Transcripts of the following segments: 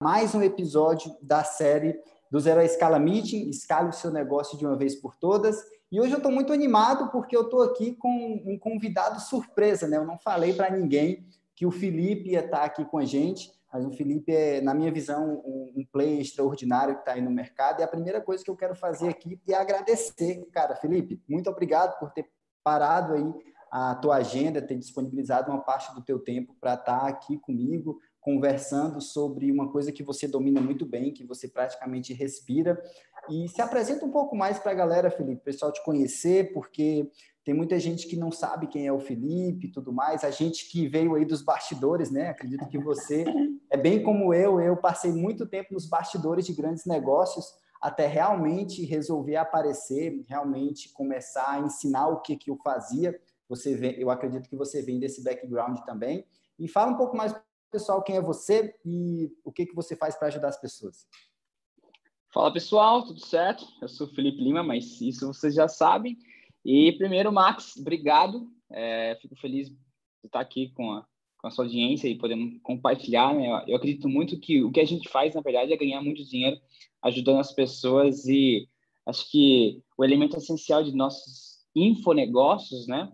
mais um episódio da série do Zero a Escala Meeting, escale o seu negócio de uma vez por todas. E hoje eu estou muito animado porque eu estou aqui com um convidado surpresa, né? Eu não falei para ninguém que o Felipe ia estar tá aqui com a gente, mas o Felipe é, na minha visão, um, um player extraordinário que está aí no mercado. E a primeira coisa que eu quero fazer aqui é agradecer, cara, Felipe, muito obrigado por ter parado aí a tua agenda, ter disponibilizado uma parte do teu tempo para estar tá aqui comigo, conversando sobre uma coisa que você domina muito bem, que você praticamente respira. E se apresenta um pouco mais para a galera, Felipe, pessoal te conhecer, porque tem muita gente que não sabe quem é o Felipe e tudo mais. A gente que veio aí dos bastidores, né? Acredito que você é bem como eu. Eu passei muito tempo nos bastidores de grandes negócios até realmente resolver aparecer, realmente começar a ensinar o que, que eu fazia. Você vem, eu acredito que você vem desse background também. E fala um pouco mais pessoal quem é você e o que, que você faz para ajudar as pessoas. Fala pessoal, tudo certo? Eu sou Felipe Lima, mas isso vocês já sabem. E primeiro, Max, obrigado. É, fico feliz de estar aqui com a, com a sua audiência e podendo compartilhar. Né? Eu acredito muito que o que a gente faz, na verdade, é ganhar muito dinheiro ajudando as pessoas e acho que o elemento essencial de nossos infonegócios, né?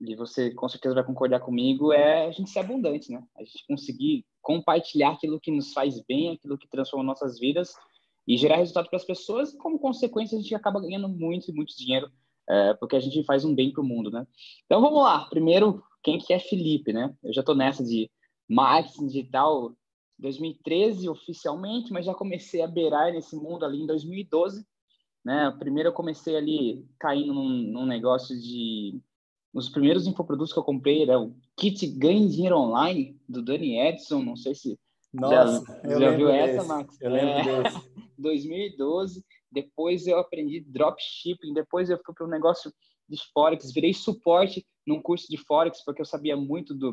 E você com certeza vai concordar comigo, é a gente ser abundante, né? A gente conseguir compartilhar aquilo que nos faz bem, aquilo que transforma nossas vidas e gerar resultado para as pessoas. E como consequência, a gente acaba ganhando muito e muito dinheiro é, porque a gente faz um bem para o mundo, né? Então vamos lá. Primeiro, quem que é Felipe, né? Eu já estou nessa de marketing digital 2013 oficialmente, mas já comecei a beirar nesse mundo ali em 2012, né? Primeiro eu comecei ali caindo num, num negócio de os primeiros infoprodutos que eu comprei era o Kit Ganhe Dinheiro Online do Dani Edson, não sei se Nossa, já, já viu desse. essa, Max? Eu lembro é, desse. 2012. Depois eu aprendi dropshipping, depois eu fui para um negócio de Forex, virei suporte num curso de Forex, porque eu sabia muito do,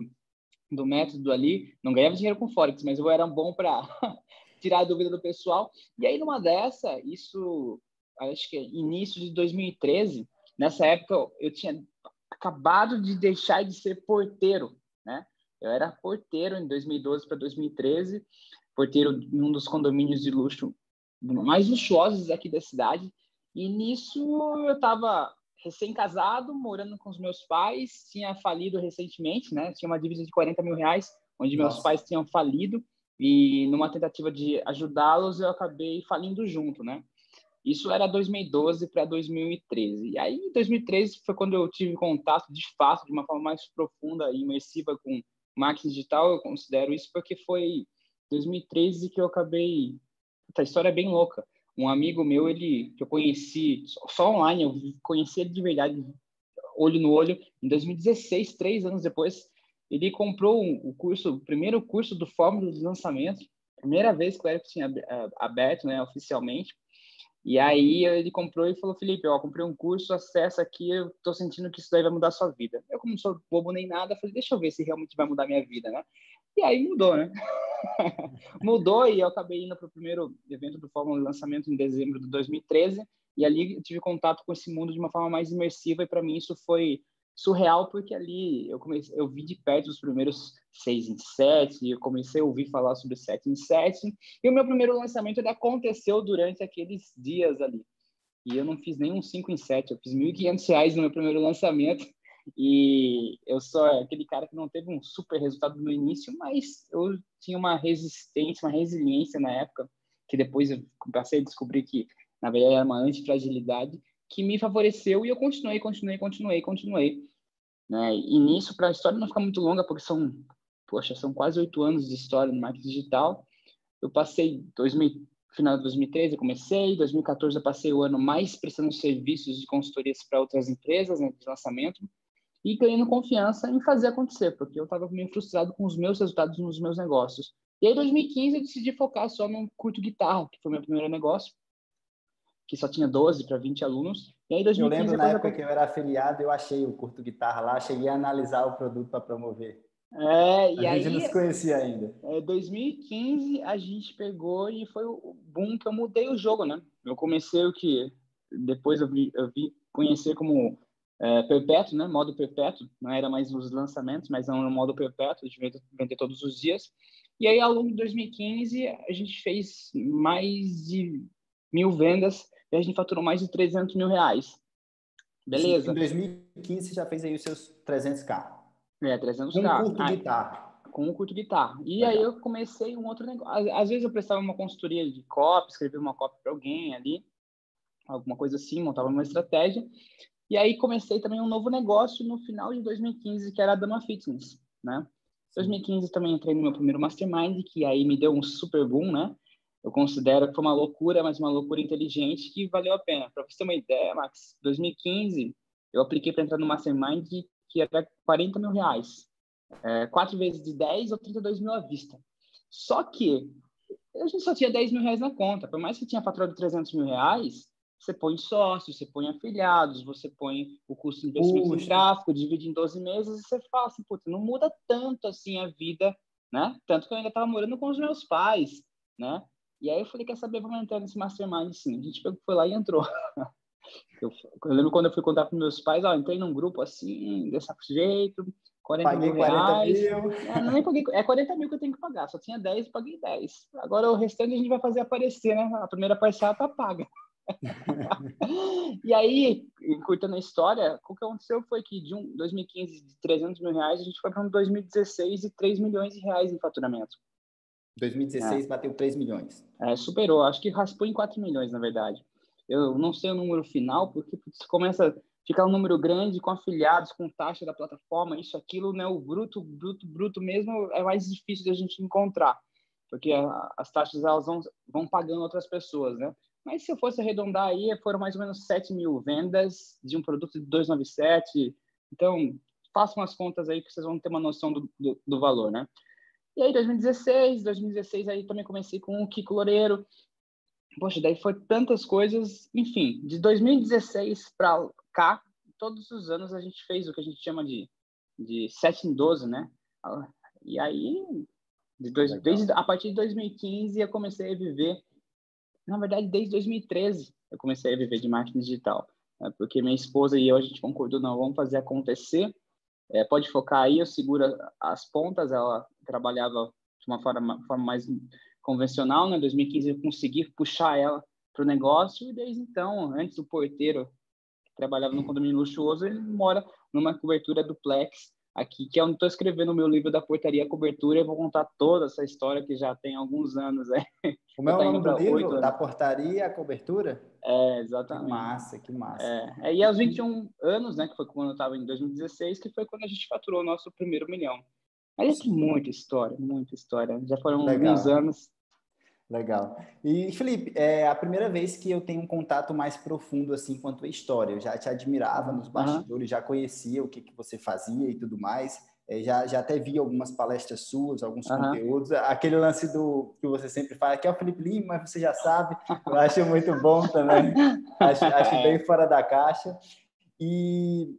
do método ali. Não ganhava dinheiro com Forex, mas eu era bom para tirar a dúvida do pessoal. E aí, numa dessa, isso, acho que é início de 2013, nessa época eu tinha acabado de deixar de ser porteiro, né? Eu era porteiro em 2012 para 2013, porteiro em um dos condomínios de luxo mais luxuosos aqui da cidade. E nisso eu estava recém-casado, morando com os meus pais, tinha falido recentemente, né? Tinha uma dívida de 40 mil reais, onde Nossa. meus pais tinham falido e numa tentativa de ajudá-los eu acabei falindo junto, né? Isso era 2012 para 2013. E aí, 2013 foi quando eu tive contato, de fato, de uma forma mais profunda e imersiva com marketing digital. Eu considero isso porque foi 2013 que eu acabei essa história é bem louca. Um amigo meu, ele que eu conheci só online, eu conheci ele de verdade, olho no olho, em 2016, três anos depois, ele comprou o curso, o primeiro curso do Fórmula de Lançamento, primeira vez que o Eric tinha aberto, né, oficialmente. E aí ele comprou e falou, Felipe, ó, comprei um curso, acessa aqui, eu tô sentindo que isso daí vai mudar a sua vida. Eu, como não sou bobo nem nada, falei, deixa eu ver se realmente vai mudar minha vida, né? E aí mudou, né? mudou e eu acabei indo para o primeiro evento do Fórmula Lançamento em dezembro de 2013 e ali tive contato com esse mundo de uma forma mais imersiva e para mim isso foi surreal porque ali eu comecei eu vi de perto os primeiros seis em sete eu comecei a ouvir falar sobre sete em sete e o meu primeiro lançamento ele aconteceu durante aqueles dias ali. E eu não fiz nenhum cinco em sete eu fiz quinhentos reais no meu primeiro lançamento e eu sou aquele cara que não teve um super resultado no início, mas eu tinha uma resistência, uma resiliência na época, que depois eu passei a descobrir que, na verdade, era uma antifragilidade, que me favoreceu e eu continuei, continuei, continuei, continuei. Né? E nisso, para a história não ficar muito longa, porque são, poxa, são quase oito anos de história no marketing digital, eu passei 2000, final de 2013 eu comecei, 2014 eu passei o ano mais prestando serviços de consultorias para outras empresas né, de lançamento, e ganhando confiança em fazer acontecer, porque eu estava meio frustrado com os meus resultados nos meus negócios. E aí, em 2015, eu decidi focar só no curto guitarra, que foi meu primeiro negócio, que só tinha 12 para 20 alunos. E aí, 2015, eu lembro na época eu... que eu era afiliado, eu achei o curto guitarra lá, cheguei a analisar o produto para promover. É, e a aí, gente não se conhecia ainda. É, 2015, a gente pegou e foi o boom que eu mudei o jogo, né? Eu comecei o que depois eu vi, eu vi conhecer como é, perpétuo, né? Modo perpétuo, não era mais os lançamentos, mas era um modo perpétuo de vender, vender todos os dias. E aí, ao longo de 2015, a gente fez mais de mil vendas e a gente faturou mais de 300 mil reais. Beleza? Em 2015, você já fez aí os seus 300k. É, 300k. Com um curto guitarra. Com um curto guitarra. E Legal. aí eu comecei um outro negócio. Às vezes eu prestava uma consultoria de copy, escrevia uma copy para alguém ali, alguma coisa assim, montava uma estratégia. E aí comecei também um novo negócio no final de 2015, que era a Dama Fitness, né? 2015 também entrei no meu primeiro mastermind, que aí me deu um super boom, né? Eu considero que foi uma loucura, mas uma loucura inteligente que valeu a pena. Para você ter uma ideia, Max, 2015 eu apliquei para entrar no mastermind que era 40 mil reais. É, quatro vezes de 10 ou 32 mil à vista. Só que a gente só tinha 10 mil reais na conta. Por mais que tinha faturado 300 mil reais, você põe sócios, você põe afiliados, você põe o custo de investimento Puxa. em tráfego, divide em 12 meses, e você fala assim, puta, não muda tanto assim a vida, né? Tanto que eu ainda estava morando com os meus pais, né? E aí eu falei, quer saber, vamos entrar nesse mastermind, sim. A gente foi lá e entrou. Eu, eu lembro quando eu fui contar para meus pais, ó, entrei num grupo assim, desse jeito, 40 paguei mil reais. 40 mil. É, nem paguei, é 40 mil que eu tenho que pagar, só tinha 10, paguei 10. Agora o restante a gente vai fazer aparecer, né? A primeira parcela tá paga. e aí, encurtando a história, o que aconteceu foi que de um 2015 de 300 mil reais, a gente foi para um 2016 de 3 milhões de reais em faturamento. 2016 é. bateu 3 milhões. É, superou, acho que raspou em 4 milhões, na verdade. Eu não sei o número final, porque começa a ficar um número grande com afiliados, com taxa da plataforma, isso, aquilo, né? O bruto, bruto, bruto mesmo é mais difícil de a gente encontrar, porque a, as taxas elas vão, vão pagando outras pessoas, né? Mas se eu fosse arredondar aí, foram mais ou menos 7 mil vendas de um produto de 297. Então, façam as contas aí que vocês vão ter uma noção do, do, do valor, né? E aí, 2016, 2016 aí também comecei com o Kiko Loureiro. Poxa, daí foi tantas coisas. Enfim, de 2016 para cá, todos os anos a gente fez o que a gente chama de, de 7 em 12, né? E aí, de dois, desde, a partir de 2015, eu comecei a viver na verdade, desde 2013 eu comecei a viver de marketing digital, né? porque minha esposa e eu a gente concordou, não, vamos fazer acontecer. É, pode focar aí, eu seguro as pontas. Ela trabalhava de uma forma, forma mais convencional, né? Em 2015 eu consegui puxar ela para o negócio e desde então, antes do porteiro que trabalhava no condomínio luxuoso, ele mora numa cobertura duplex aqui, que é onde estou escrevendo o meu livro da portaria cobertura e vou contar toda essa história que já tem alguns anos. É. Como é o nome do livro? Da portaria cobertura? É, exatamente. Que massa, que massa. É, é, e aos 21 anos, né, que foi quando eu estava em 2016, que foi quando a gente faturou o nosso primeiro milhão. Mas tem muita história, muita história. Já foram Legal. alguns anos Legal. E, Felipe, é a primeira vez que eu tenho um contato mais profundo, assim, quanto à história. Eu já te admirava nos bastidores, uhum. já conhecia o que, que você fazia e tudo mais. É, já, já até vi algumas palestras suas, alguns uhum. conteúdos. Aquele lance do que você sempre fala, que é o Felipe Lima, mas você já sabe. Eu acho muito bom também. acho, acho bem fora da caixa. E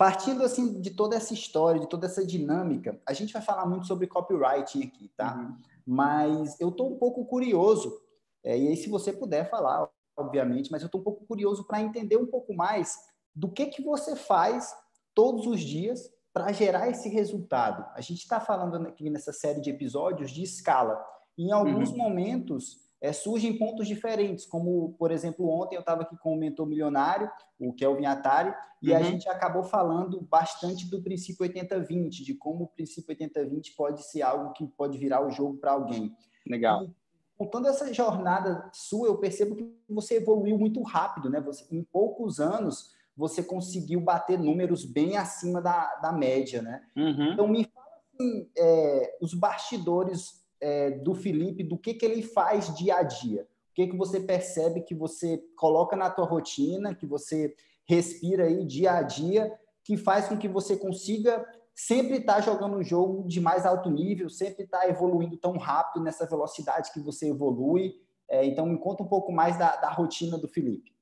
partindo, assim, de toda essa história, de toda essa dinâmica, a gente vai falar muito sobre copywriting aqui, tá? Uhum mas eu estou um pouco curioso, é, e aí se você puder falar, obviamente, mas eu estou um pouco curioso para entender um pouco mais do que, que você faz todos os dias para gerar esse resultado. A gente está falando aqui nessa série de episódios de escala. Em alguns uhum. momentos, é, surgem pontos diferentes, como, por exemplo, ontem eu estava aqui com o mentor milionário, o Kelvin Atari, e uhum. a gente acabou falando bastante do princípio 80-20, de como o princípio 80-20 pode ser algo que pode virar o jogo para alguém. Legal. E, contando essa jornada sua, eu percebo que você evoluiu muito rápido, né? Você, em poucos anos, você conseguiu bater números bem acima da, da média, né? Uhum. Então, me fala assim, é, os bastidores é, do Felipe, do que, que ele faz dia a dia. O que, que você percebe que você coloca na tua rotina, que você respira aí dia a dia, que faz com que você consiga sempre estar tá jogando um jogo de mais alto nível, sempre estar tá evoluindo tão rápido nessa velocidade que você evolui. É, então, me conta um pouco mais da, da rotina do Felipe.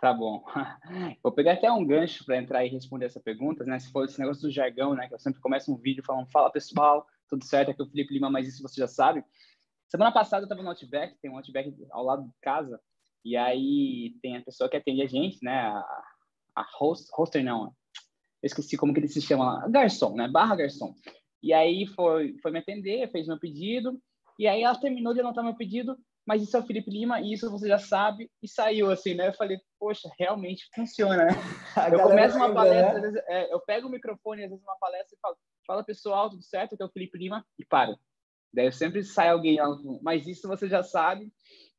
Tá bom. Vou pegar até um gancho para entrar e responder essa pergunta, né? Se for esse negócio do jargão, né? Que eu sempre começo um vídeo falando, fala pessoal, tudo certo, aqui é o Felipe Lima, mas isso você já sabe. Semana passada eu estava no Outback, tem um Outback ao lado de casa, e aí tem a pessoa que atende a gente, né? A, a host, hoster não, eu esqueci como que ele se chama lá, garçom, né? Barra garçom. E aí foi, foi me atender, fez meu pedido, e aí ela terminou de anotar meu pedido, mas isso é o Felipe Lima, e isso você já sabe, e saiu assim, né? Eu falei, poxa, realmente funciona, né? eu começo uma palestra, né? vezes, é, eu pego o microfone, às vezes, uma palestra e falo, fala pessoal, tudo certo, que é o Felipe Lima, e paro. Daí sempre sai alguém, mas isso você já sabe,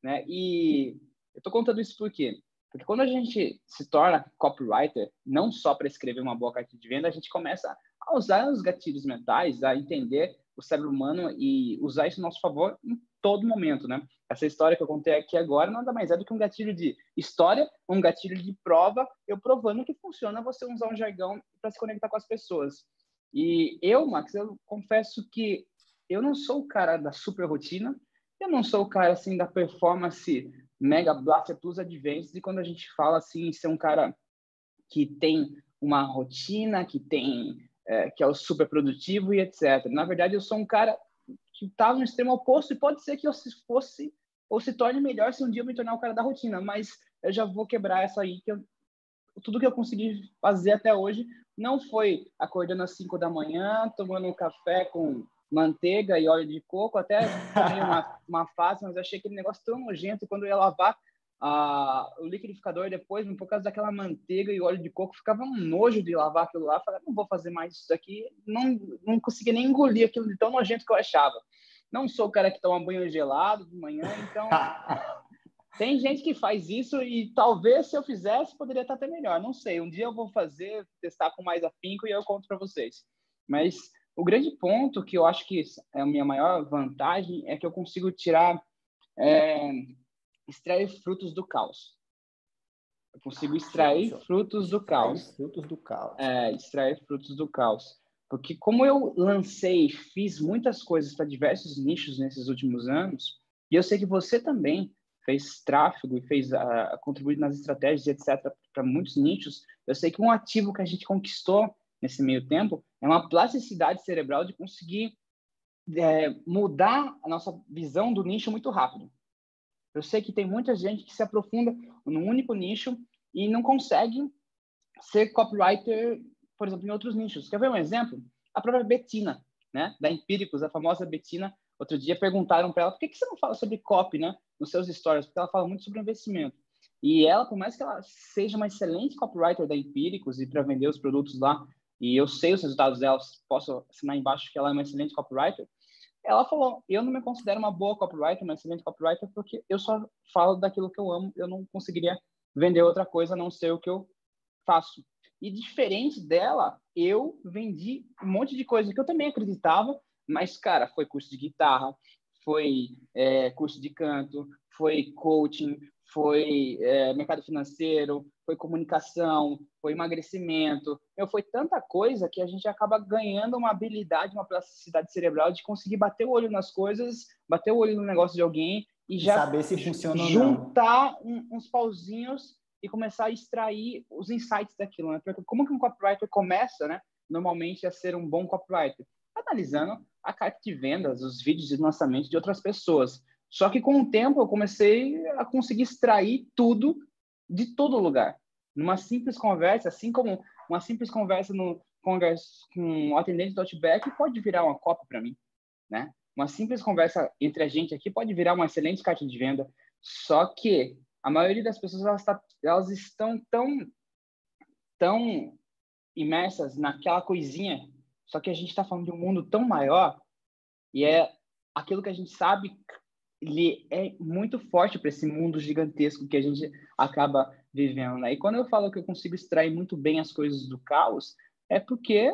né? E eu tô contando isso por quê? Porque quando a gente se torna copywriter, não só para escrever uma boa carta de venda, a gente começa a usar os gatilhos mentais, a entender o cérebro humano e usar isso a nosso favor em todo momento, né? Essa história que eu contei aqui agora nada mais é do que um gatilho de história, um gatilho de prova, eu provando que funciona você usar um jargão para se conectar com as pessoas. E eu, Max, eu confesso que eu não sou o cara da super rotina, eu não sou o cara assim da performance mega blaster plus advanced e quando a gente fala assim ser um cara que tem uma rotina, que tem é, que é o super produtivo e etc. Na verdade, eu sou um cara que está no extremo oposto e pode ser que eu se fosse ou se torne melhor se um dia eu me tornar o cara da rotina, mas eu já vou quebrar essa aí que eu, tudo que eu consegui fazer até hoje não foi acordando às 5 da manhã, tomando um café com manteiga e óleo de coco, até uma, uma fase, mas achei aquele negócio tão nojento quando eu ia lavar a, o liquidificador depois, por causa daquela manteiga e óleo de coco, ficava um nojo de lavar aquilo lá. Falei, não vou fazer mais isso daqui. Não, não conseguia nem engolir aquilo de tão nojento que eu achava. Não sou o cara que toma banho gelado de manhã, então. Tem gente que faz isso e talvez se eu fizesse poderia estar até melhor. Não sei. Um dia eu vou fazer, testar com mais afinco e eu conto para vocês. Mas o grande ponto que eu acho que é a minha maior vantagem é que eu consigo tirar é, extrair frutos do caos. Eu consigo extrair frutos do caos. Frutos do caos. É, extrair frutos do caos. Porque como eu lancei, fiz muitas coisas para diversos nichos nesses últimos anos, e eu sei que você também fez tráfego e fez a uh, contribuir nas estratégias, etc, para muitos nichos. Eu sei que um ativo que a gente conquistou nesse meio tempo é uma plasticidade cerebral de conseguir é, mudar a nossa visão do nicho muito rápido. Eu sei que tem muita gente que se aprofunda num único nicho e não consegue ser copywriter, por exemplo, em outros nichos. Quer ver um exemplo? A própria Betina, né, da Empíricos, a famosa Betina. Outro dia perguntaram para ela por que, que você não fala sobre copy, né, nos seus stories, porque ela fala muito sobre investimento. E ela, por mais que ela seja uma excelente copywriter da Empíricos e para vender os produtos lá, e eu sei os resultados dela, posso assinar embaixo que ela é uma excelente copywriter, ela falou: eu não me considero uma boa copywriter, uma excelente copywriter, porque eu só falo daquilo que eu amo, eu não conseguiria vender outra coisa a não ser o que eu faço. E diferente dela, eu vendi um monte de coisa que eu também acreditava, mas, cara, foi curso de guitarra, foi é, curso de canto, foi coaching, foi é, mercado financeiro, foi comunicação, foi emagrecimento, meu, foi tanta coisa que a gente acaba ganhando uma habilidade, uma plasticidade cerebral de conseguir bater o olho nas coisas, bater o olho no negócio de alguém e já saber se funciona juntar um, uns pauzinhos e começar a extrair os insights daquilo, né? Porque como que um copywriter começa, né? Normalmente a ser um bom copywriter, analisando a carta de vendas, os vídeos de lançamento de outras pessoas. Só que com o tempo eu comecei a conseguir extrair tudo de todo lugar. Numa simples conversa, assim como uma simples conversa no com um atendente do Outback pode virar uma copy para mim, né? Uma simples conversa entre a gente aqui pode virar uma excelente carta de venda. Só que a maioria das pessoas elas, tá, elas estão tão tão imersas naquela coisinha. Só que a gente está falando de um mundo tão maior e é aquilo que a gente sabe ele é muito forte para esse mundo gigantesco que a gente acaba vivendo. Né? E quando eu falo que eu consigo extrair muito bem as coisas do caos, é porque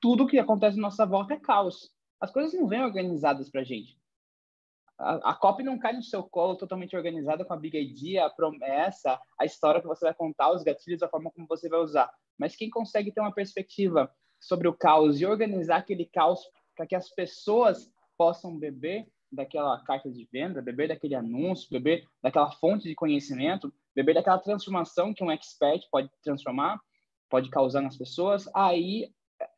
tudo que acontece na nossa volta é caos. As coisas não vêm organizadas para a gente. A, copy não cai no seu colo totalmente organizada com a big idea, a promessa, a história que você vai contar, os gatilhos, a forma como você vai usar. Mas quem consegue ter uma perspectiva sobre o caos e organizar aquele caos para que as pessoas possam beber daquela carta de venda, beber daquele anúncio, beber daquela fonte de conhecimento, beber daquela transformação que um expert pode transformar, pode causar nas pessoas, aí é,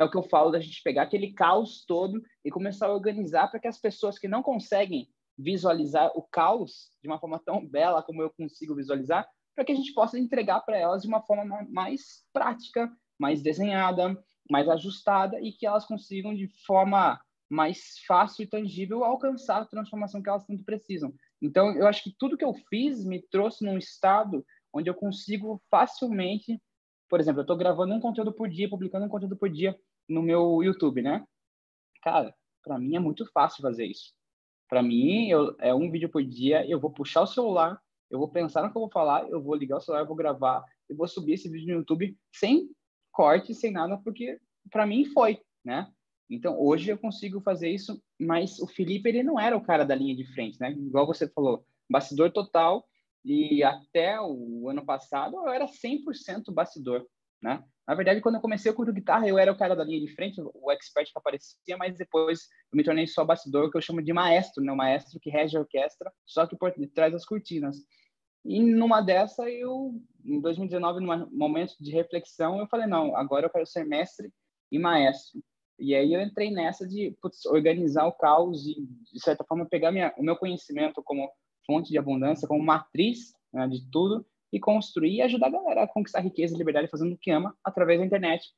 é o que eu falo da gente pegar aquele caos todo e começar a organizar para que as pessoas que não conseguem visualizar o caos de uma forma tão bela como eu consigo visualizar, para que a gente possa entregar para elas de uma forma mais prática, mais desenhada, mais ajustada e que elas consigam de forma mais fácil e tangível alcançar a transformação que elas tanto precisam. Então, eu acho que tudo que eu fiz me trouxe num estado onde eu consigo facilmente, por exemplo, eu estou gravando um conteúdo por dia, publicando um conteúdo por dia no meu YouTube, né? Cara, para mim é muito fácil fazer isso. Para mim, eu, é um vídeo por dia, eu vou puxar o celular, eu vou pensar no que eu vou falar, eu vou ligar o celular, eu vou gravar, eu vou subir esse vídeo no YouTube sem corte, sem nada, porque para mim foi, né? Então, hoje eu consigo fazer isso, mas o Felipe, ele não era o cara da linha de frente, né? Igual você falou, bastidor total, e até o ano passado eu era 100% bastidor, né? Na verdade, quando eu comecei a curto guitarra, eu era o cara da linha de frente, o expert que aparecia, mas depois eu me tornei só bastidor, que eu chamo de maestro, né? O maestro que rege a orquestra, só que por detrás das cortinas. E numa dessa, eu, em 2019, num momento de reflexão, eu falei, não, agora eu quero ser mestre e maestro. E aí eu entrei nessa de putz, organizar o caos e, de certa forma, pegar minha, o meu conhecimento como fonte de abundância, como matriz né, de tudo, e construir e ajudar a galera a conquistar riqueza e liberdade fazendo o que ama através da internet.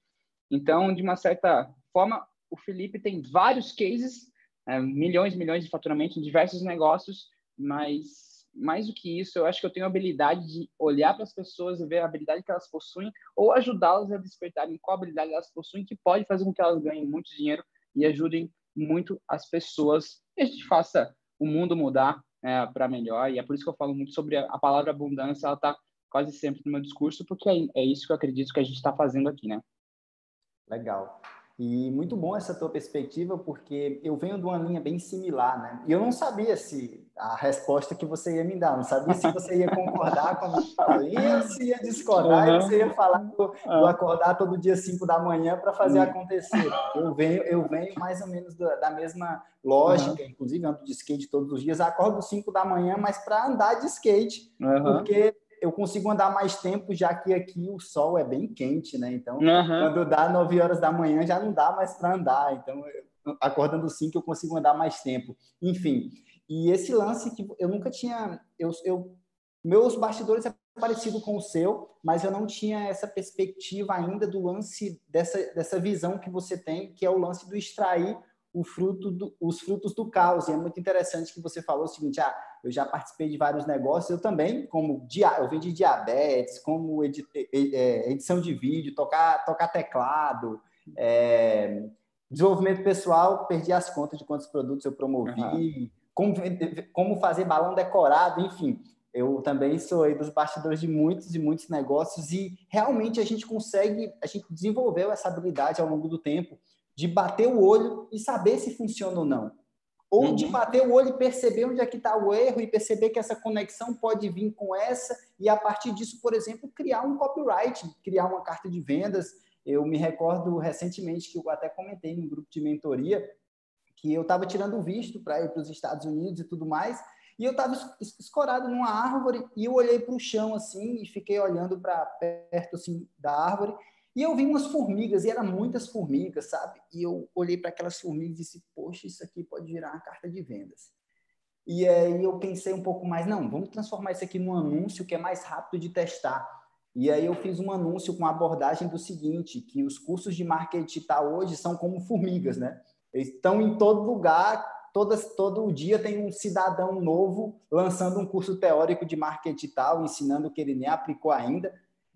Então, de uma certa forma, o Felipe tem vários cases, é, milhões e milhões de faturamento em diversos negócios, mas mais do que isso, eu acho que eu tenho a habilidade de olhar para as pessoas e ver a habilidade que elas possuem ou ajudá-las a despertarem qual habilidade elas possuem que pode fazer com que elas ganhem muito dinheiro e ajudem muito as pessoas e a gente faça o mundo mudar é, para melhor. E é por isso que eu falo muito sobre a, a palavra abundância, ela está quase sempre no meu discurso, porque é, é isso que eu acredito que a gente está fazendo aqui, né? Legal. E muito bom essa tua perspectiva, porque eu venho de uma linha bem similar, né? E eu não sabia se a resposta que você ia me dar, não sabia se você ia concordar com a minha fala, se ia discordar, uhum. e você ia falar do, do acordar todo dia 5 da manhã para fazer uhum. acontecer. Eu venho, eu venho mais ou menos da, da mesma lógica, uhum. inclusive ando de skate todos os dias, acordo 5 da manhã, mas para andar de skate, porque eu consigo andar mais tempo, já que aqui o sol é bem quente, né? Então, uhum. quando dá 9 horas da manhã, já não dá mais para andar. Então, acordando 5, eu consigo andar mais tempo. Enfim, e esse lance que eu nunca tinha. Eu, eu, meus bastidores é parecido com o seu, mas eu não tinha essa perspectiva ainda do lance, dessa, dessa visão que você tem, que é o lance do extrair fruto do, os frutos do caos. E é muito interessante que você falou o seguinte: ah, eu já participei de vários negócios, eu também, como dia, eu vendi diabetes, como edi, é, edição de vídeo, tocar, tocar teclado, é, desenvolvimento pessoal, perdi as contas de quantos produtos eu promovi, uhum. como, como fazer balão decorado, enfim. Eu também sou aí dos bastidores de muitos e muitos negócios e realmente a gente consegue, a gente desenvolveu essa habilidade ao longo do tempo de bater o olho e saber se funciona ou não. Ou uhum. de bater o olho e perceber onde é que está o erro e perceber que essa conexão pode vir com essa e, a partir disso, por exemplo, criar um copyright, criar uma carta de vendas. Eu me recordo recentemente que eu até comentei num grupo de mentoria que eu estava tirando visto para ir para os Estados Unidos e tudo mais, e eu estava escorado numa árvore e eu olhei para o chão assim e fiquei olhando para perto assim da árvore e eu vi umas formigas, e eram muitas formigas, sabe? E eu olhei para aquelas formigas e disse, poxa, isso aqui pode virar uma carta de vendas. E aí eu pensei um pouco mais, não, vamos transformar isso aqui num anúncio que é mais rápido de testar. E aí eu fiz um anúncio com a abordagem do seguinte, que os cursos de marketing digital hoje são como formigas, né? Eles estão em todo lugar, todas, todo dia tem um cidadão novo lançando um curso teórico de marketing digital, ensinando o que ele nem aplicou ainda.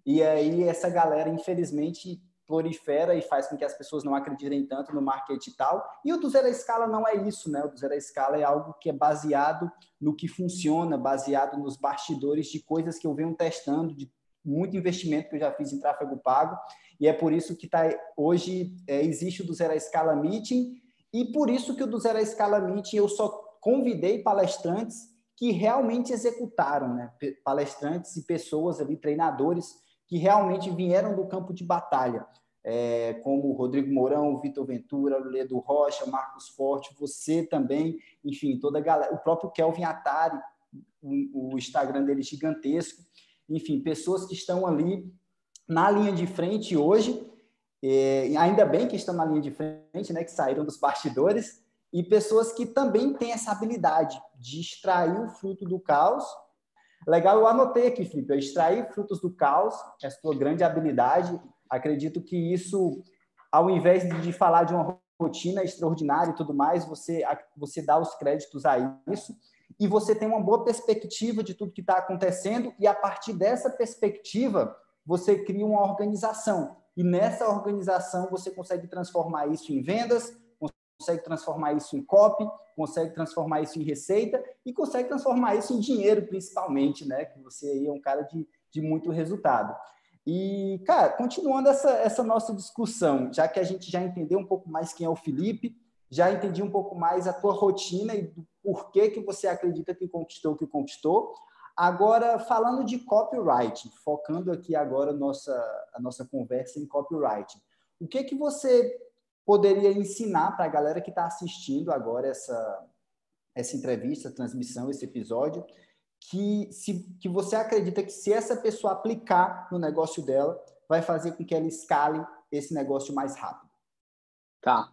E aí essa galera, infelizmente, prolifera e faz com que as pessoas não acreditem tanto no marketing e tal. E o do zero à escala não é isso, né? O do zero à escala é algo que é baseado no que funciona, baseado nos bastidores de coisas que eu venho testando, de muito investimento que eu já fiz em tráfego pago. E é por isso que tá, hoje é, existe o do zero à escala meeting e por isso que o do zero à escala meeting eu só convidei palestrantes que realmente executaram, né? Palestrantes e pessoas ali, treinadores que realmente vieram do campo de batalha, é, como Rodrigo Mourão, Vitor Ventura, Ledo Rocha, Marcos Forte, você também, enfim, toda a galera, o próprio Kelvin Atari, o, Instagram dele gigantesco, enfim, pessoas que estão ali na linha de frente hoje, é, ainda bem que estão na linha de frente, né, que saíram dos bastidores, e pessoas que também têm essa habilidade de extrair o fruto do caos Legal, eu anotei aqui, Felipe, extrair frutos do caos, é a sua grande habilidade. Acredito que isso ao invés de falar de uma rotina extraordinária e tudo mais, você, você dá os créditos a isso e você tem uma boa perspectiva de tudo que está acontecendo e a partir dessa perspectiva você cria uma organização e nessa organização você consegue transformar isso em vendas, consegue transformar isso em copy, consegue transformar isso em receita e consegue transformar isso em dinheiro, principalmente, né? Que você aí é um cara de, de muito resultado. E, cara, continuando essa, essa nossa discussão, já que a gente já entendeu um pouco mais quem é o Felipe, já entendi um pouco mais a tua rotina e do porquê que você acredita que conquistou o que conquistou. Agora, falando de copyright, focando aqui agora nossa, a nossa conversa em copyright, o que que você poderia ensinar para a galera que está assistindo agora essa, essa entrevista, transmissão, esse episódio, que, se, que você acredita que se essa pessoa aplicar no negócio dela, vai fazer com que ela escale esse negócio mais rápido? Tá.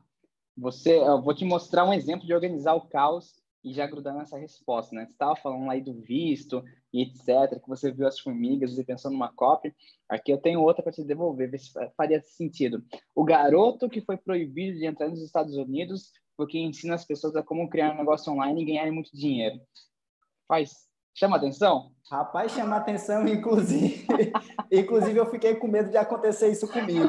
Você, eu vou te mostrar um exemplo de organizar o caos e já grudar nessa resposta, né? Você estava falando aí do visto e etc, que você viu as formigas e pensou numa cópia. Aqui eu tenho outra para te devolver, ver se faria sentido. O garoto que foi proibido de entrar nos Estados Unidos porque ensina as pessoas a como criar um negócio online e ganhar muito dinheiro. Faz Chama atenção? Rapaz, chama atenção, inclusive. inclusive, eu fiquei com medo de acontecer isso comigo.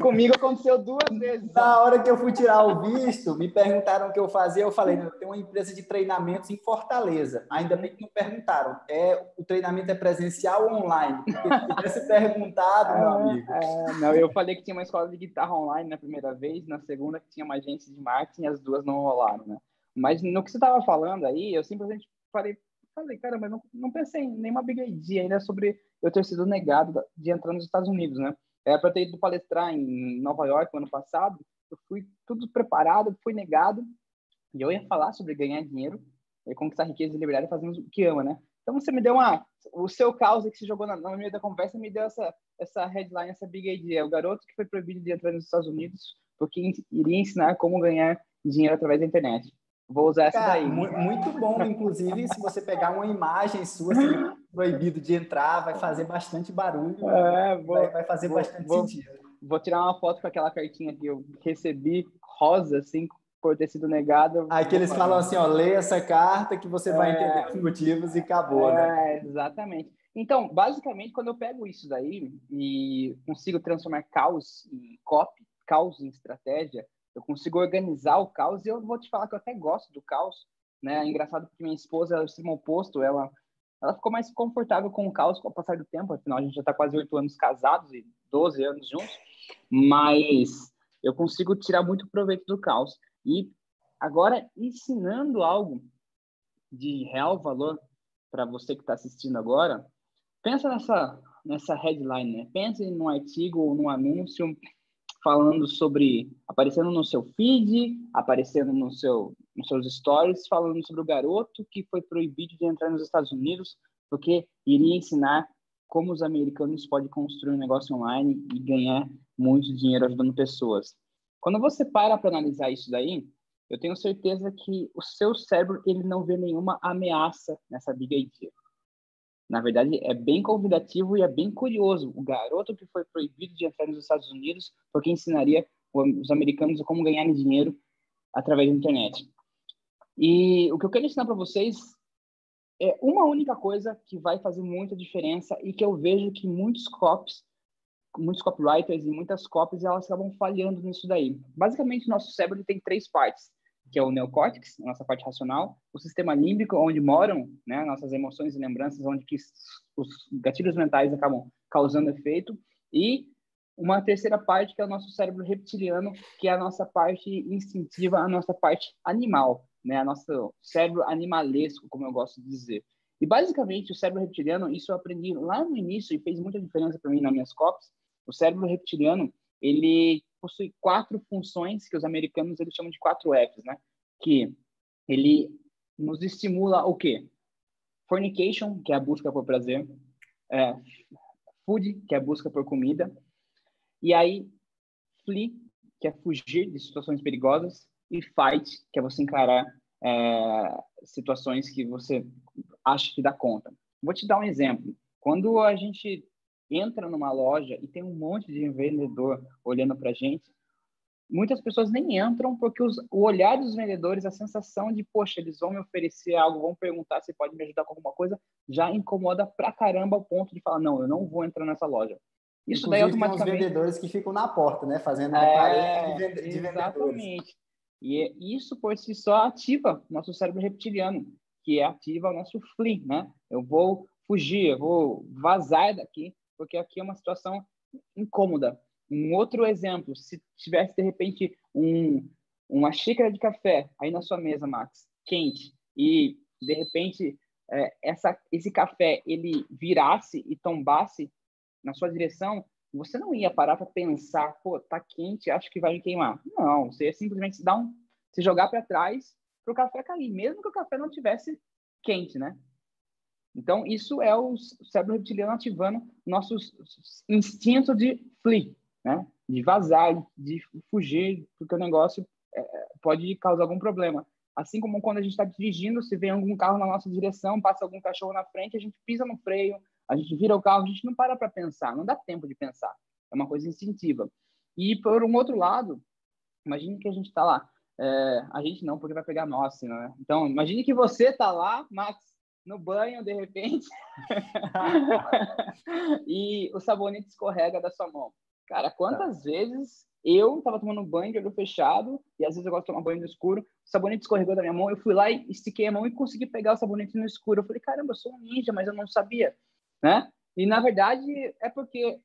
comigo aconteceu duas vezes. Na hora que eu fui tirar o visto, me perguntaram o que eu fazia. Eu falei, eu tenho uma empresa de treinamentos em Fortaleza. Ainda bem que não perguntaram. É, o treinamento é presencial ou online? Porque se tivesse perguntado, meu amigo. É, não, eu falei que tinha uma escola de guitarra online na primeira vez, na segunda que tinha uma agência de marketing, as duas não rolaram, né? Mas no que você estava falando aí, eu simplesmente falei falei, cara, mas não, não pensei em nenhuma big idea ainda sobre eu ter sido negado de entrar nos Estados Unidos, né? Era é, para ter ido palestrar em Nova York no ano passado, eu fui tudo preparado, fui negado, e eu ia falar sobre ganhar dinheiro, conquistar riqueza e liberdade fazendo o que ama, né? Então você me deu uma, o seu caos que se jogou na, no meio da conversa me deu essa essa headline, essa big idea. O garoto que foi proibido de entrar nos Estados Unidos porque iria ensinar como ganhar dinheiro através da internet. Vou usar essa Cara, daí. Muito bom, inclusive, se você pegar uma imagem sua assim, proibido de entrar, vai fazer bastante barulho. É, vou, vai, vai, fazer vou, bastante vou, sentido. Vou tirar uma foto com aquela cartinha que eu recebi, rosa, assim, por ter sido negado. Aí que eles falam assim, ó, lê essa carta que você vai é, entender os motivos e acabou, é, né? Exatamente. Então, basicamente, quando eu pego isso daí e consigo transformar caos em copy, caos em estratégia, eu consigo organizar o caos e eu vou te falar que eu até gosto do caos, né? É engraçado porque minha esposa é o extremo oposto, ela ela ficou mais confortável com o caos com o passar do tempo, afinal a gente já está quase oito anos casados e 12 anos juntos, mas eu consigo tirar muito proveito do caos. E agora, ensinando algo de real valor para você que está assistindo agora, pensa nessa, nessa headline, né? Pensa num artigo ou num anúncio falando sobre aparecendo no seu feed, aparecendo no seu nos seus stories, falando sobre o garoto que foi proibido de entrar nos Estados Unidos porque iria ensinar como os americanos podem construir um negócio online e ganhar muito dinheiro ajudando pessoas. Quando você para para analisar isso daí, eu tenho certeza que o seu cérebro ele não vê nenhuma ameaça nessa big idea. Na verdade, é bem convidativo e é bem curioso. O garoto que foi proibido de entrar nos Estados Unidos porque ensinaria os americanos como ganhar dinheiro através da internet. E o que eu quero ensinar para vocês é uma única coisa que vai fazer muita diferença e que eu vejo que muitos copies, muitos copywriters e muitas copies, elas acabam falhando nisso daí. Basicamente, nosso cérebro tem três partes que é o neocórtex, nossa parte racional, o sistema límbico, onde moram né, nossas emoções e lembranças, onde que os gatilhos mentais acabam causando efeito, e uma terceira parte, que é o nosso cérebro reptiliano, que é a nossa parte instintiva, a nossa parte animal, né, a nosso cérebro animalesco, como eu gosto de dizer. E basicamente, o cérebro reptiliano, isso eu aprendi lá no início e fez muita diferença para mim nas minhas copies. O cérebro reptiliano, ele possui quatro funções que os americanos eles chamam de quatro Fs, né? Que ele nos estimula o quê? Fornication, que é a busca por prazer, é, food, que é a busca por comida, e aí flee, que é fugir de situações perigosas, e fight, que é você encarar é, situações que você acha que dá conta. Vou te dar um exemplo. Quando a gente entra numa loja e tem um monte de vendedor olhando para a gente, muitas pessoas nem entram porque os, o olhar dos vendedores, a sensação de, poxa, eles vão me oferecer algo, vão perguntar se pode me ajudar com alguma coisa, já incomoda pra caramba ao ponto de falar, não, eu não vou entrar nessa loja. Isso Inclusive, daí automaticamente... tem os vendedores que ficam na porta, né? Fazendo uma é, de, vende... de Exatamente. E é, isso por si só ativa nosso cérebro reptiliano, que ativa o nosso flee, né? Eu vou fugir, eu vou vazar daqui, porque aqui é uma situação incômoda. Um outro exemplo, se tivesse de repente um, uma xícara de café aí na sua mesa, Max, quente, e de repente é, essa, esse café ele virasse e tombasse na sua direção, você não ia parar para pensar, pô, tá quente, acho que vai me queimar. Não, você ia simplesmente dar um, se jogar para trás para o café cair, mesmo que o café não tivesse quente, né? Então, isso é o cérebro reptiliano ativando nossos instintos de flee, né? De vazar, de fugir, porque o negócio é, pode causar algum problema. Assim como quando a gente está dirigindo, se vem algum carro na nossa direção, passa algum cachorro na frente, a gente pisa no freio, a gente vira o carro, a gente não para para pensar, não dá tempo de pensar. É uma coisa instintiva. E por um outro lado, imagine que a gente está lá. É, a gente não, porque vai pegar nós, assim, né? Então, imagine que você está lá, Max, no banho, de repente, e o sabonete escorrega da sua mão. Cara, quantas tá. vezes eu estava tomando banho de olho fechado, e às vezes eu gosto de tomar banho no escuro, o sabonete escorregou da minha mão, eu fui lá e estiquei a mão e consegui pegar o sabonete no escuro. Eu falei, caramba, eu sou um ninja, mas eu não sabia né? E na verdade é porque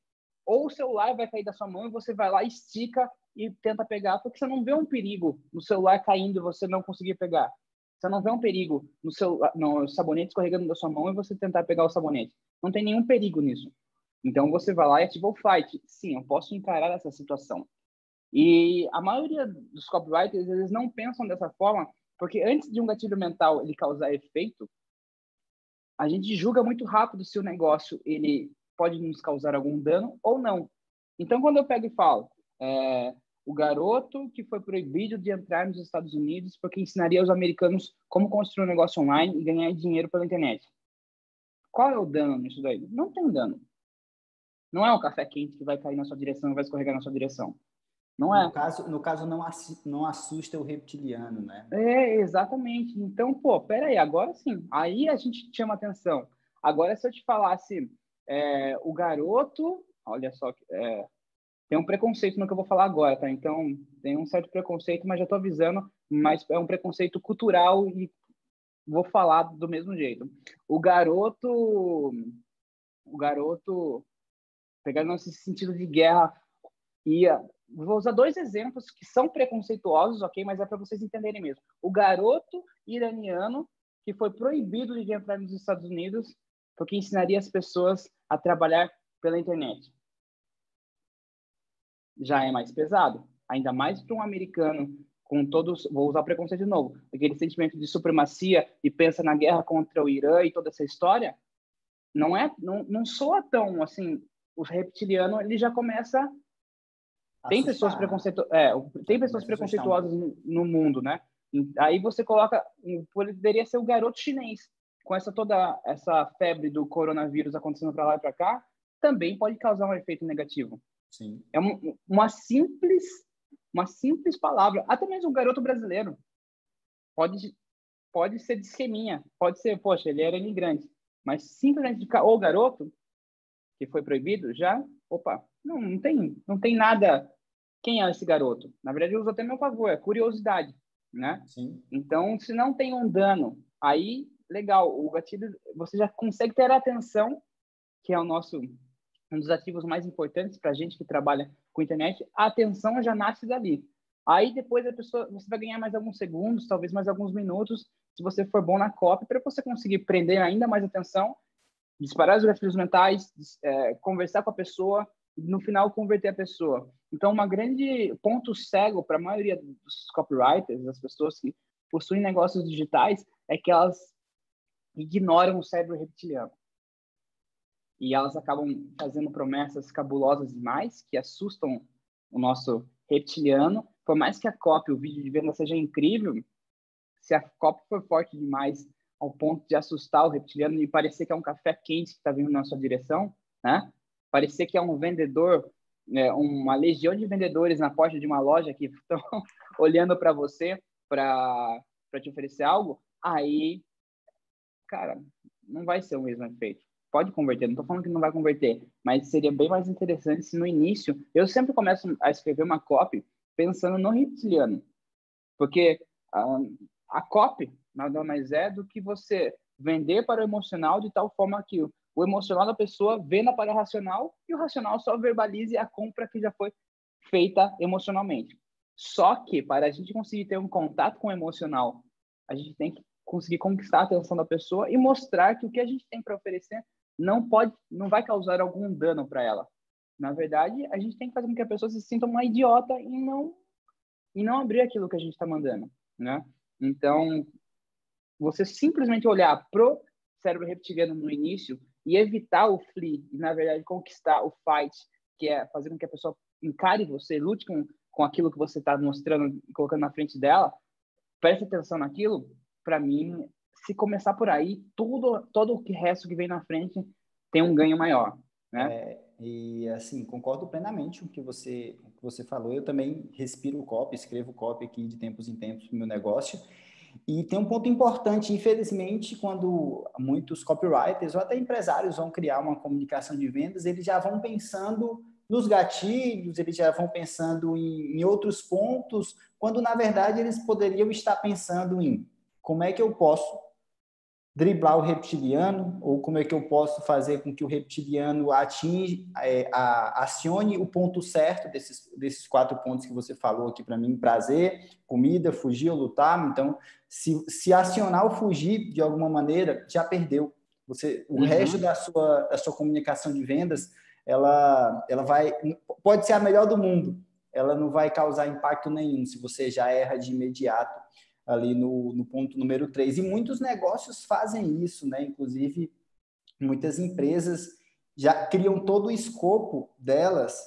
ou o celular vai cair da sua mão e você vai lá, estica e tenta pegar, porque você não vê um perigo no celular caindo e você não conseguir pegar. Você não vê um perigo no, seu, no sabonete escorregando da sua mão e você tentar pegar o sabonete. Não tem nenhum perigo nisso. Então você vai lá e ativa o fight. Sim, eu posso encarar essa situação. E a maioria dos copywriters, eles não pensam dessa forma, porque antes de um gatilho mental ele causar efeito, a gente julga muito rápido se o negócio ele pode nos causar algum dano ou não. Então, quando eu pego e falo, é, o garoto que foi proibido de entrar nos Estados Unidos porque ensinaria aos americanos como construir um negócio online e ganhar dinheiro pela internet. Qual é o dano nisso daí? Não tem dano. Não é um café quente que vai cair na sua direção e vai escorregar na sua direção. Não é. No caso, no caso não, não assusta o reptiliano, né? É, exatamente. Então, pô, peraí, agora sim. Aí a gente chama atenção. Agora, se eu te falasse, é, o garoto, olha só, é, tem um preconceito no que eu vou falar agora, tá? Então, tem um certo preconceito, mas já tô avisando, mas é um preconceito cultural e vou falar do mesmo jeito. O garoto, o garoto, pegando nesse sentido de guerra, ia vou usar dois exemplos que são preconceituosos, ok? Mas é para vocês entenderem mesmo. O garoto iraniano que foi proibido de entrar nos Estados Unidos porque ensinaria as pessoas a trabalhar pela internet. Já é mais pesado, ainda mais para um americano com todos, vou usar preconceito de novo, aquele sentimento de supremacia e pensa na guerra contra o Irã e toda essa história, não é, não, não soa tão assim. O reptiliano ele já começa tem pessoas, preconceitu... é, tem pessoas preconceituosas no, no, mundo, né? Aí você coloca, poderia ser o garoto chinês, com essa toda essa febre do coronavírus acontecendo para lá e para cá, também pode causar um efeito negativo. Sim. É uma, uma simples, uma simples palavra. Até mesmo o garoto brasileiro pode pode ser de esqueminha, pode ser, poxa, ele era imigrante, mas simplesmente de o garoto que foi proibido já, opa, não, não tem, não tem nada. Quem é esse garoto? Na verdade, eu uso até meu favor, é curiosidade, né? Sim. Então, se não tem um dano, aí, legal, o gatilho, você já consegue ter a atenção, que é o nosso, um dos ativos mais importantes para a gente que trabalha com internet, a atenção já nasce dali. Aí, depois, a pessoa, você vai ganhar mais alguns segundos, talvez mais alguns minutos, se você for bom na copy, para você conseguir prender ainda mais atenção, disparar os gatilhos mentais, é, conversar com a pessoa, no final converter a pessoa. Então, uma grande ponto cego para a maioria dos copywriters, das pessoas que possuem negócios digitais, é que elas ignoram o cérebro reptiliano. E elas acabam fazendo promessas cabulosas demais, que assustam o nosso reptiliano. Por mais que a copy, o vídeo de venda seja incrível, se a copy for forte demais ao ponto de assustar o reptiliano e parecer que é um café quente que está vindo na sua direção, né? parecer que é um vendedor é, uma legião de vendedores na porta de uma loja que estão olhando para você para te oferecer algo, aí, cara, não vai ser o mesmo efeito. Pode converter, não estou falando que não vai converter, mas seria bem mais interessante se no início eu sempre começo a escrever uma copy pensando no reptiliano, porque a, a copy nada mais é do que você vender para o emocional de tal forma que o emocional da pessoa venda para o racional e o racional só verbalize a compra que já foi feita emocionalmente. Só que para a gente conseguir ter um contato com o emocional, a gente tem que conseguir conquistar a atenção da pessoa e mostrar que o que a gente tem para oferecer não pode, não vai causar algum dano para ela. Na verdade, a gente tem que fazer com que a pessoa se sinta uma idiota e não e não abrir aquilo que a gente está mandando, né? Então, você simplesmente olhar pro cérebro reptiliano no início e evitar o flee e na verdade conquistar o fight, que é fazer com que a pessoa encare você, lute com com aquilo que você está mostrando, colocando na frente dela, preste atenção naquilo. Para mim, se começar por aí, tudo todo o resto que vem na frente tem um ganho maior, né? É, e assim, concordo plenamente com o que você, o que você falou. Eu também respiro o copy, escrevo copy aqui de tempos em tempos no meu negócio. E tem um ponto importante, infelizmente, quando muitos copywriters ou até empresários vão criar uma comunicação de vendas, eles já vão pensando nos gatilhos, eles já vão pensando em, em outros pontos, quando na verdade eles poderiam estar pensando em como é que eu posso driblar o reptiliano, ou como é que eu posso fazer com que o reptiliano atinge, é, a, acione o ponto certo desses, desses quatro pontos que você falou aqui para mim, prazer, comida, fugir ou lutar. Então, se, se acionar ou fugir de alguma maneira, já perdeu. Você, o uhum. resto da sua, da sua comunicação de vendas, ela, ela vai, pode ser a melhor do mundo, ela não vai causar impacto nenhum se você já erra de imediato ali no, no ponto número 3. E muitos negócios fazem isso, né? Inclusive, muitas empresas já criam todo o escopo delas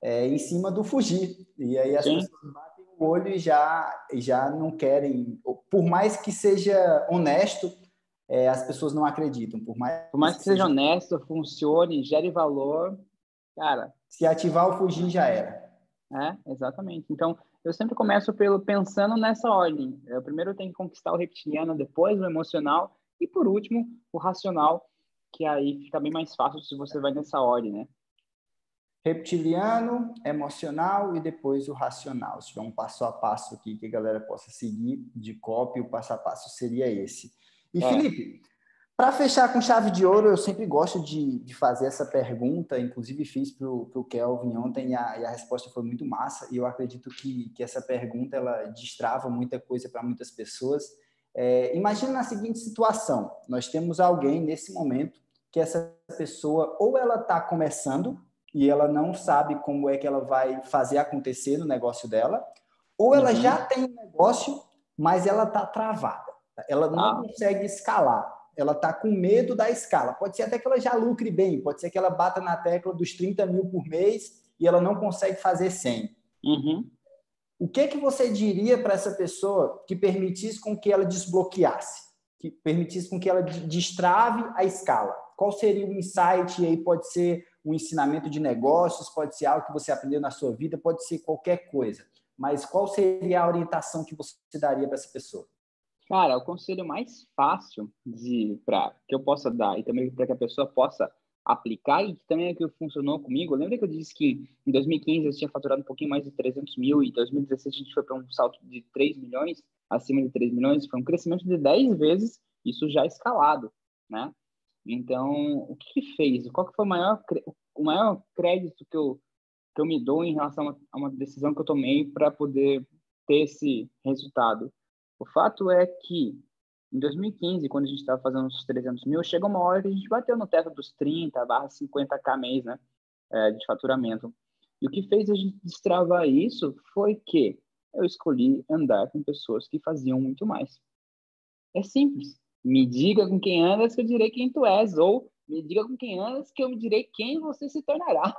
é, em cima do fugir. E aí as Sim. pessoas batem o olho e já, já não querem, por mais que seja honesto, é, as pessoas não acreditam. Por mais, por mais que, que seja honesto, funcione, gere valor, cara. Se ativar o fugir já era. É, exatamente. Então, eu sempre começo pelo pensando nessa ordem. Eu primeiro tenho que conquistar o reptiliano, depois o emocional e por último o racional, que aí fica bem mais fácil se você vai nessa ordem, né? Reptiliano, emocional e depois o racional. Se tiver um passo a passo aqui que a galera possa seguir de copy, o passo a passo seria esse. E é. Felipe, para fechar com chave de ouro, eu sempre gosto de, de fazer essa pergunta, inclusive fiz para o Kelvin ontem e a, e a, resposta foi muito massa, e eu acredito que, que essa pergunta ela destrava muita coisa para muitas pessoas. É, imagina na seguinte situação: nós temos alguém nesse momento que essa pessoa ou ela está começando e ela não sabe como é que ela vai fazer acontecer no negócio dela, ou ela uhum. já tem um negócio, mas ela está travada, ela não ah. consegue escalar ela está com medo da escala. Pode ser até que ela já lucre bem, pode ser que ela bata na tecla dos 30 mil por mês e ela não consegue fazer 100. Uhum. O que, que você diria para essa pessoa que permitisse com que ela desbloqueasse, que permitisse com que ela destrave a escala? Qual seria o insight? E aí pode ser um ensinamento de negócios, pode ser algo que você aprendeu na sua vida, pode ser qualquer coisa. Mas qual seria a orientação que você daria para essa pessoa? Cara, o conselho mais fácil de para que eu possa dar e também para que a pessoa possa aplicar e que também é que funcionou comigo. Lembra que eu disse que em 2015 eu tinha faturado um pouquinho mais de 300 mil e em 2016 a gente foi para um salto de 3 milhões, acima de 3 milhões, foi um crescimento de 10 vezes, isso já escalado, né? Então, o que, que fez? Qual que foi o maior, o maior crédito que eu, que eu me dou em relação a uma decisão que eu tomei para poder ter esse resultado? O fato é que em 2015, quando a gente estava fazendo os 300 mil, chegou uma hora que a gente bateu no teto dos 30 barra 50k mês, né, é, de faturamento. E o que fez a gente destravar isso foi que eu escolhi andar com pessoas que faziam muito mais. É simples. Me diga com quem andas que eu direi quem tu és, ou me diga com quem andas que eu me direi quem você se tornará,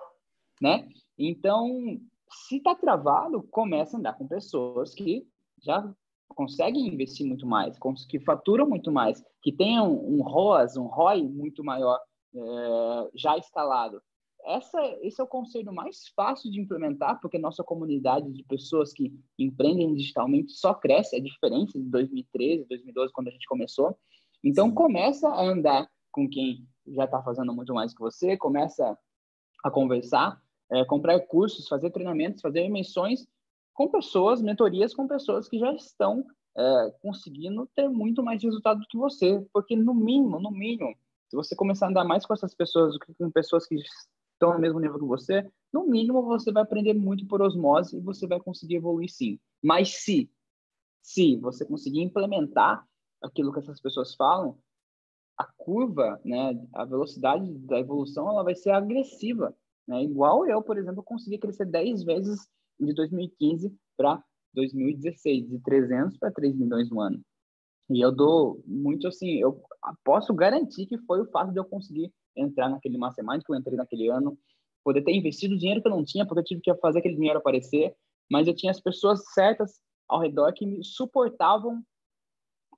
né? Então, se tá travado, começa a andar com pessoas que já conseguem investir muito mais, que faturam muito mais, que tenham um ROAS, um ROI muito maior é, já escalado. essa, esse é o conselho mais fácil de implementar, porque nossa comunidade de pessoas que empreendem digitalmente só cresce, é diferente de 2013, 2012, quando a gente começou. Então, Sim. começa a andar com quem já está fazendo muito mais que você, começa a conversar, é, comprar cursos, fazer treinamentos, fazer emissões com pessoas, mentorias com pessoas que já estão é, conseguindo ter muito mais resultado do que você, porque no mínimo, no mínimo, se você começar a andar mais com essas pessoas do que com pessoas que estão no mesmo nível que você, no mínimo você vai aprender muito por osmose e você vai conseguir evoluir sim. Mas se, se você conseguir implementar aquilo que essas pessoas falam, a curva, né, a velocidade da evolução, ela vai ser agressiva. Né? Igual eu, por exemplo, consegui crescer 10 vezes de 2015 para 2016, de 300 para 3 milhões no ano. E eu dou muito assim, eu posso garantir que foi o fato de eu conseguir entrar naquele Mastermind que eu entrei naquele ano, poder ter investido dinheiro que eu não tinha, porque eu tive que fazer aquele dinheiro aparecer, mas eu tinha as pessoas certas ao redor que me suportavam,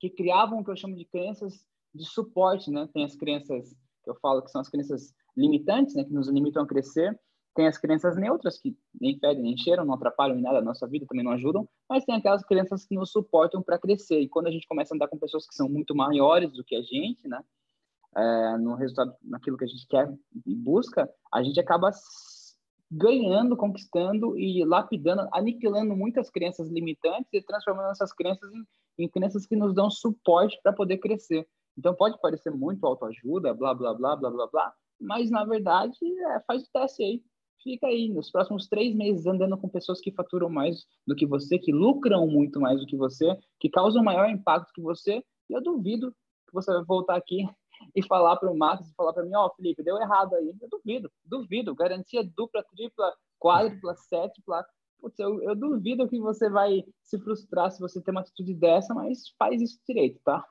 que criavam o que eu chamo de crenças de suporte, né? Tem as crenças que eu falo que são as crenças limitantes, né, que nos limitam a crescer, tem as crenças neutras, que nem fedem, nem cheiram, não atrapalham em nada a nossa vida, também não ajudam, mas tem aquelas crenças que nos suportam para crescer. E quando a gente começa a andar com pessoas que são muito maiores do que a gente, né, é, no resultado, naquilo que a gente quer e busca, a gente acaba ganhando, conquistando e lapidando, aniquilando muitas crenças limitantes e transformando essas crenças em, em crenças que nos dão suporte para poder crescer. Então pode parecer muito autoajuda, blá, blá, blá, blá, blá, blá, mas na verdade é, faz o teste aí. Fica aí nos próximos três meses andando com pessoas que faturam mais do que você, que lucram muito mais do que você, que causam maior impacto que você. E eu duvido que você vai voltar aqui e falar para o Marcos, falar para mim, ó, oh, Felipe, deu errado aí. Eu duvido, duvido. Garantia dupla, tripla, quádrupla, sétipla. Putz, eu, eu duvido que você vai se frustrar se você ter uma atitude dessa, mas faz isso direito, tá?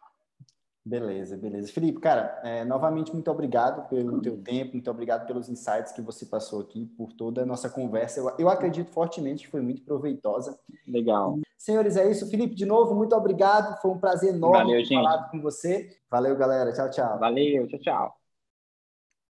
Beleza, beleza. Felipe, cara, é, novamente muito obrigado pelo teu tempo, muito obrigado pelos insights que você passou aqui, por toda a nossa conversa. Eu, eu acredito fortemente que foi muito proveitosa. Legal. Senhores, é isso. Felipe, de novo, muito obrigado. Foi um prazer enorme Valeu, falar com você. Valeu, galera. Tchau, tchau. Valeu, tchau, tchau.